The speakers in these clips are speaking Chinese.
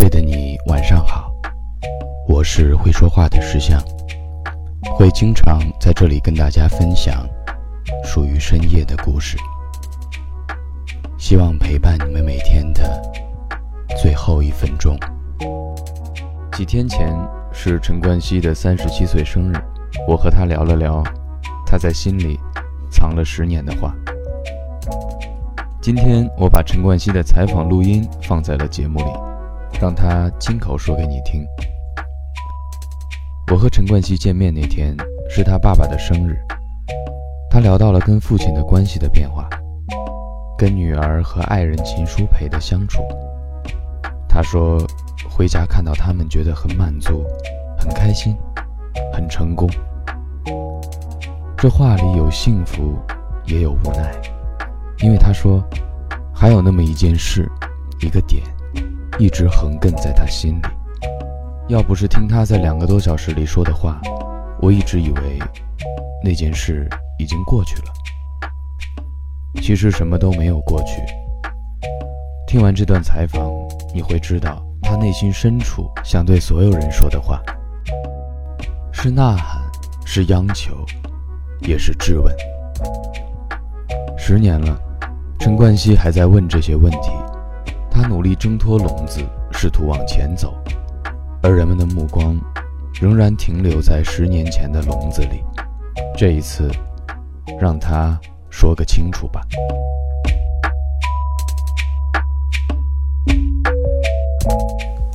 睡的你晚上好，我是会说话的石像，会经常在这里跟大家分享属于深夜的故事，希望陪伴你们每天的最后一分钟。几天前是陈冠希的三十七岁生日，我和他聊了聊他在心里藏了十年的话。今天我把陈冠希的采访录音放在了节目里，让他亲口说给你听。我和陈冠希见面那天是他爸爸的生日，他聊到了跟父亲的关系的变化，跟女儿和爱人秦舒培的相处。他说，回家看到他们觉得很满足，很开心，很成功。这话里有幸福，也有无奈。因为他说，还有那么一件事，一个点，一直横亘在他心里。要不是听他在两个多小时里说的话，我一直以为那件事已经过去了。其实什么都没有过去。听完这段采访，你会知道他内心深处想对所有人说的话，是呐喊，是央求，也是质问。十年了。陈冠希还在问这些问题，他努力挣脱笼子，试图往前走，而人们的目光仍然停留在十年前的笼子里。这一次，让他说个清楚吧。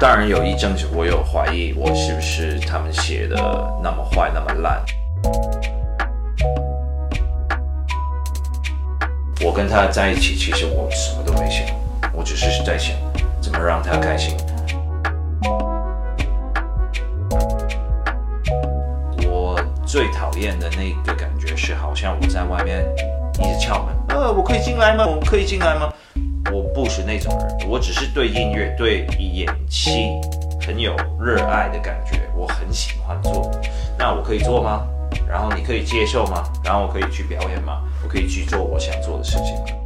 当然有一阵子，我有怀疑我是不是他们写的那么坏，那么烂。我跟他在一起，其实我什么都没想，我只是在想怎么让他开心。我最讨厌的那个感觉是，好像我在外面一直敲门，呃，我可以进来吗？我可以进来吗？我不是那种人，我只是对音乐、对演戏很有热爱的感觉，我很喜欢做。那我可以做吗？然后你可以接受吗？然后我可以去表演吗？我可以去做我想做的事情吗？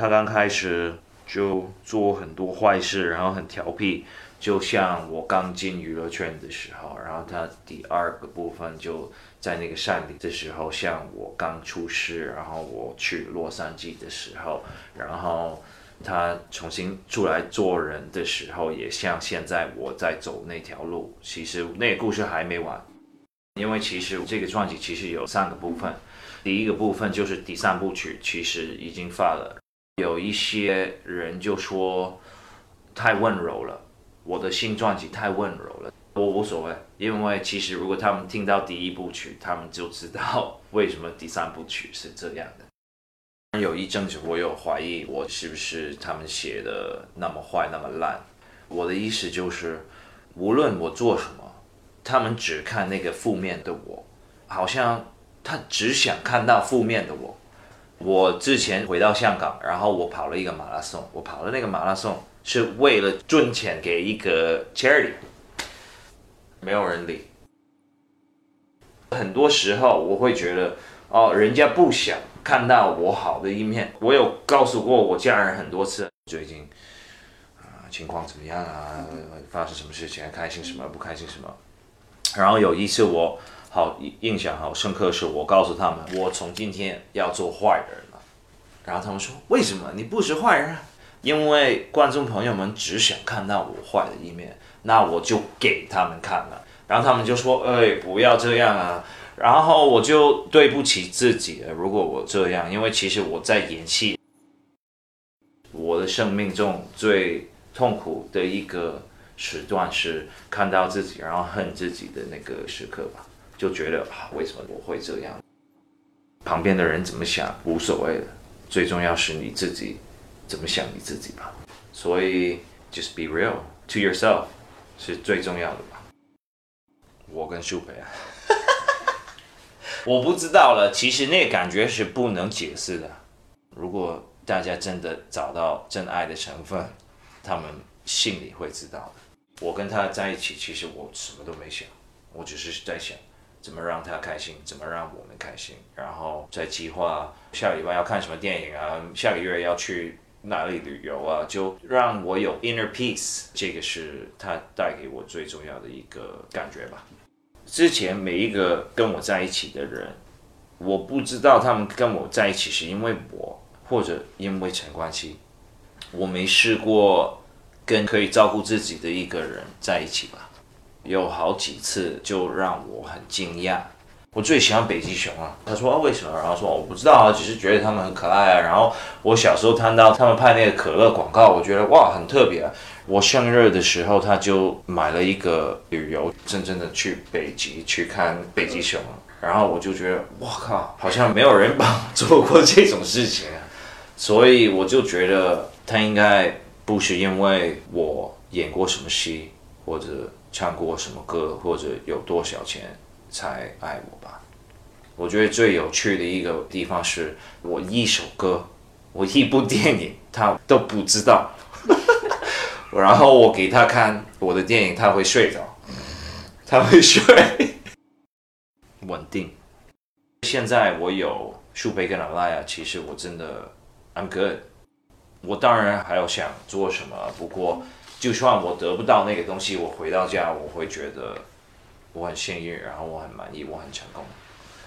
他刚开始就做很多坏事，然后很调皮，就像我刚进娱乐圈的时候。然后他第二个部分就在那个山里的时候，像我刚出师，然后我去洛杉矶的时候，然后。他重新出来做人的时候，也像现在我在走那条路。其实那个故事还没完，因为其实这个专辑其实有三个部分。第一个部分就是第三部曲，其实已经发了。有一些人就说太温柔了，我的新专辑太温柔了。我无所谓，因为其实如果他们听到第一部曲，他们就知道为什么第三部曲是这样的。有一阵子，我有怀疑我是不是他们写的那么坏那么烂。我的意思就是，无论我做什么，他们只看那个负面的我，好像他只想看到负面的我。我之前回到香港，然后我跑了一个马拉松，我跑的那个马拉松是为了赚钱给一个 charity，没有人理。很多时候我会觉得，哦，人家不想。看到我好的一面，我有告诉过我家人很多次。最近啊，情况怎么样啊？发生什么事情？开心什么？不开心什么？然后有一次我好印象好深刻，是我告诉他们，我从今天要做坏人了。然后他们说：“为什么你不是坏人？”因为观众朋友们只想看到我坏的一面，那我就给他们看了。然后他们就说：“哎，不要这样啊。”然后我就对不起自己了。如果我这样，因为其实我在演戏，我的生命中最痛苦的一个时段是看到自己，然后恨自己的那个时刻吧，就觉得啊，为什么我会这样？旁边的人怎么想无所谓的，最重要是你自己怎么想你自己吧。所以，just be real to yourself 是最重要的吧。我跟舒培啊。我不知道了，其实那感觉是不能解释的。如果大家真的找到真爱的成分，他们心里会知道的。我跟他在一起，其实我什么都没想，我只是在想怎么让他开心，怎么让我们开心，然后再计划下礼拜要看什么电影啊，下个月要去哪里旅游啊，就让我有 inner peace，这个是他带给我最重要的一个感觉吧。之前每一个跟我在一起的人，我不知道他们跟我在一起是因为我，或者因为陈冠希，我没试过跟可以照顾自己的一个人在一起吧。有好几次就让我很惊讶。我最喜欢北极熊啊！他说啊，为什么？然后说我不知道啊，只是觉得他们很可爱啊。然后我小时候看到他们拍那个可乐广告，我觉得哇，很特别。我生日的时候，他就买了一个旅游，真正的去北极去看北极熊。然后我就觉得，哇靠，好像没有人帮我做过这种事情啊。所以我就觉得他应该不是因为我演过什么戏，或者唱过什么歌，或者有多少钱。才爱我吧。我觉得最有趣的一个地方是我一首歌，我一部电影，他都不知道。然后我给他看我的电影，他会睡着，他会睡。稳定。现在我有树培跟阿拉亚，其实我真的 I'm good。我当然还要想做什么，不过就算我得不到那个东西，我回到家我会觉得。我很幸运，然后我很满意，我很成功。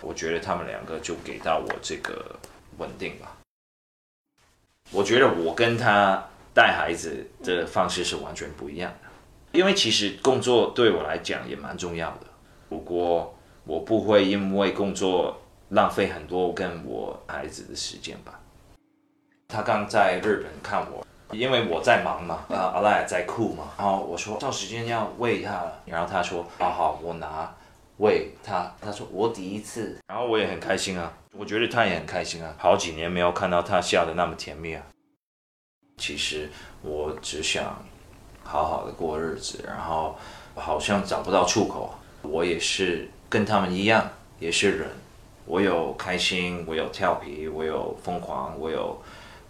我觉得他们两个就给到我这个稳定吧。我觉得我跟他带孩子的方式是完全不一样的，因为其实工作对我来讲也蛮重要的。不过我不会因为工作浪费很多跟我孩子的时间吧。他刚在日本看我。因为我在忙嘛，啊，阿赖在哭嘛，然后我说到时间要喂他了，然后他说好好，我拿喂他，他说我第一次，然后我也很开心啊，我觉得他也很开心啊，好几年没有看到他笑的那么甜蜜啊。其实我只想好好的过日子，然后好像找不到出口，我也是跟他们一样，也是人，我有开心，我有调皮，我有疯狂，我有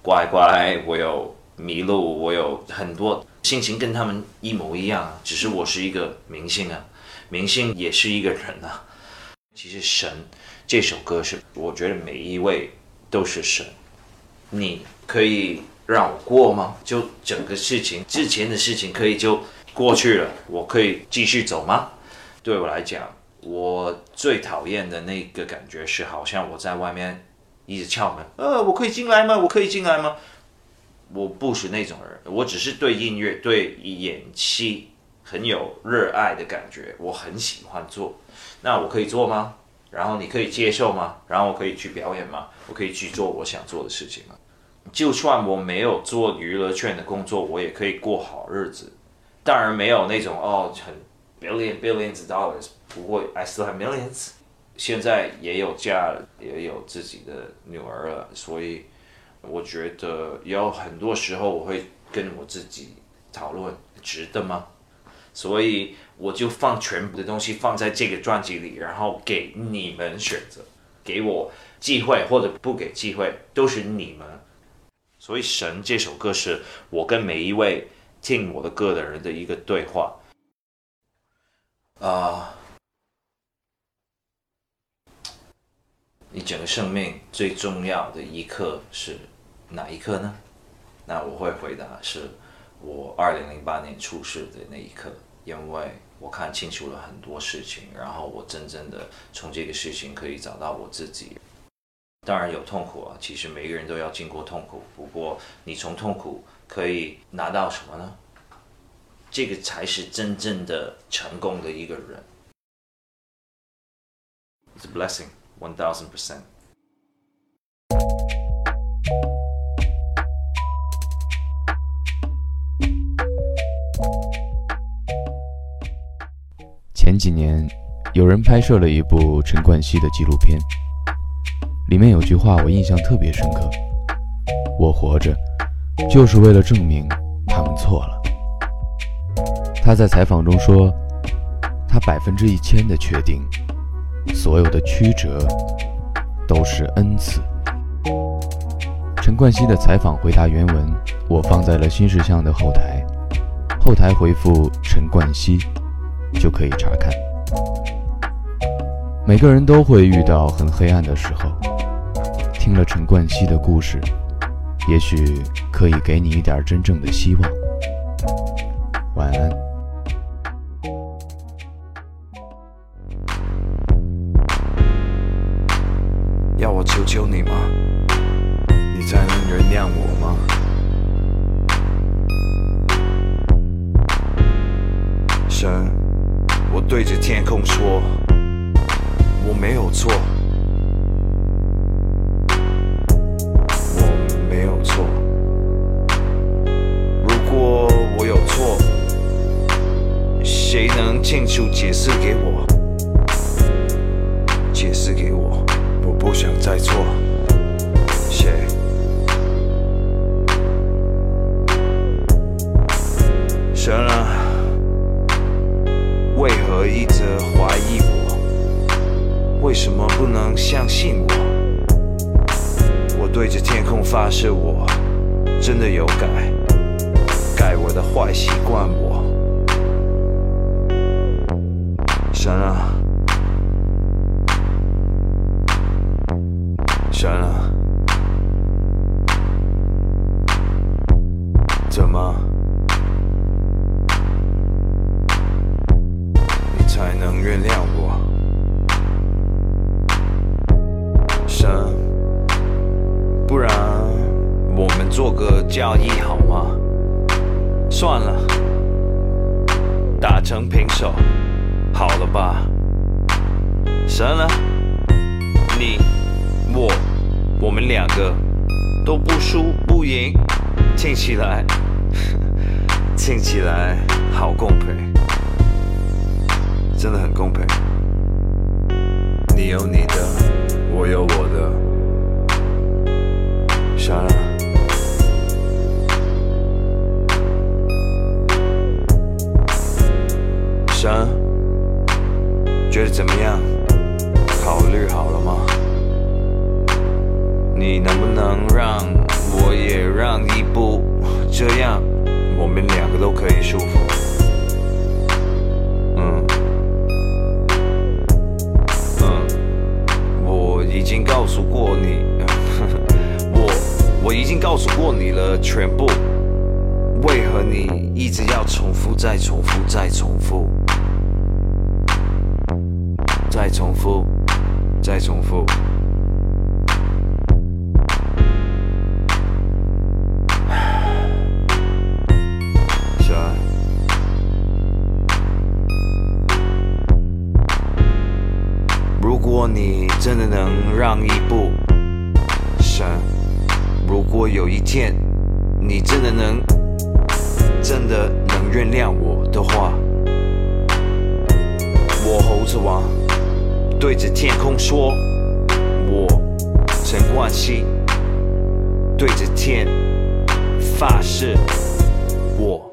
乖乖，我有。迷路，我有很多心情跟他们一模一样，只是我是一个明星啊，明星也是一个人啊。其实神这首歌是，我觉得每一位都是神。你可以让我过吗？就整个事情之前的事情可以就过去了，我可以继续走吗？对我来讲，我最讨厌的那个感觉是，好像我在外面一直敲门，呃，我可以进来吗？我可以进来吗？我不是那种人，我只是对音乐、对演戏很有热爱的感觉，我很喜欢做。那我可以做吗？然后你可以接受吗？然后我可以去表演吗？我可以去做我想做的事情吗？就算我没有做娱乐圈的工作，我也可以过好日子。当然没有那种哦，很 billion billions dollars，不过 I still have millions。现在也有家了，也有自己的女儿了，所以。我觉得有很多时候我会跟我自己讨论，值得吗？所以我就放全部的东西放在这个专辑里，然后给你们选择，给我机会或者不给机会，都是你们。所以《神》这首歌是我跟每一位听我的歌的人的一个对话。啊。你整个生命最重要的一刻是哪一刻呢？那我会回答是我二零零八年出世的那一刻，因为我看清楚了很多事情，然后我真正的从这个事情可以找到我自己。当然有痛苦啊，其实每个人都要经过痛苦。不过你从痛苦可以拿到什么呢？这个才是真正的成功的一个人。It's a blessing. One thousand percent。前几年，有人拍摄了一部陈冠希的纪录片，里面有句话我印象特别深刻：“我活着，就是为了证明他们错了。”他在采访中说：“他百分之一千的确定。”所有的曲折都是恩赐。陈冠希的采访回答原文，我放在了新事项的后台，后台回复陈冠希就可以查看。每个人都会遇到很黑暗的时候，听了陈冠希的故事，也许可以给你一点真正的希望。晚安。救你吗？神啊，为何一直怀疑我？为什么不能相信我？我对着天空发誓，我真的有改，改我的坏习惯。我。神啊，神啊，怎么交易好吗？算了，打成平手。好了吧，神了？你、我、我们两个都不输不赢，听起来，听起来好公平，真的很公平。你有你的，我有我的，神啊。神。觉得怎么样？考虑好了吗？你能不能让我也让一步？这样我们两个都可以舒服。嗯嗯，我已经告诉过你，我我已经告诉过你了全部。为何你一直要重复再重复再重复？再重复，再重复。如果你真的能让一步，神，如果有一天你真的能，真的能原谅我的话，我猴子王。对着天空说：“我陈冠希对着天发誓，我。”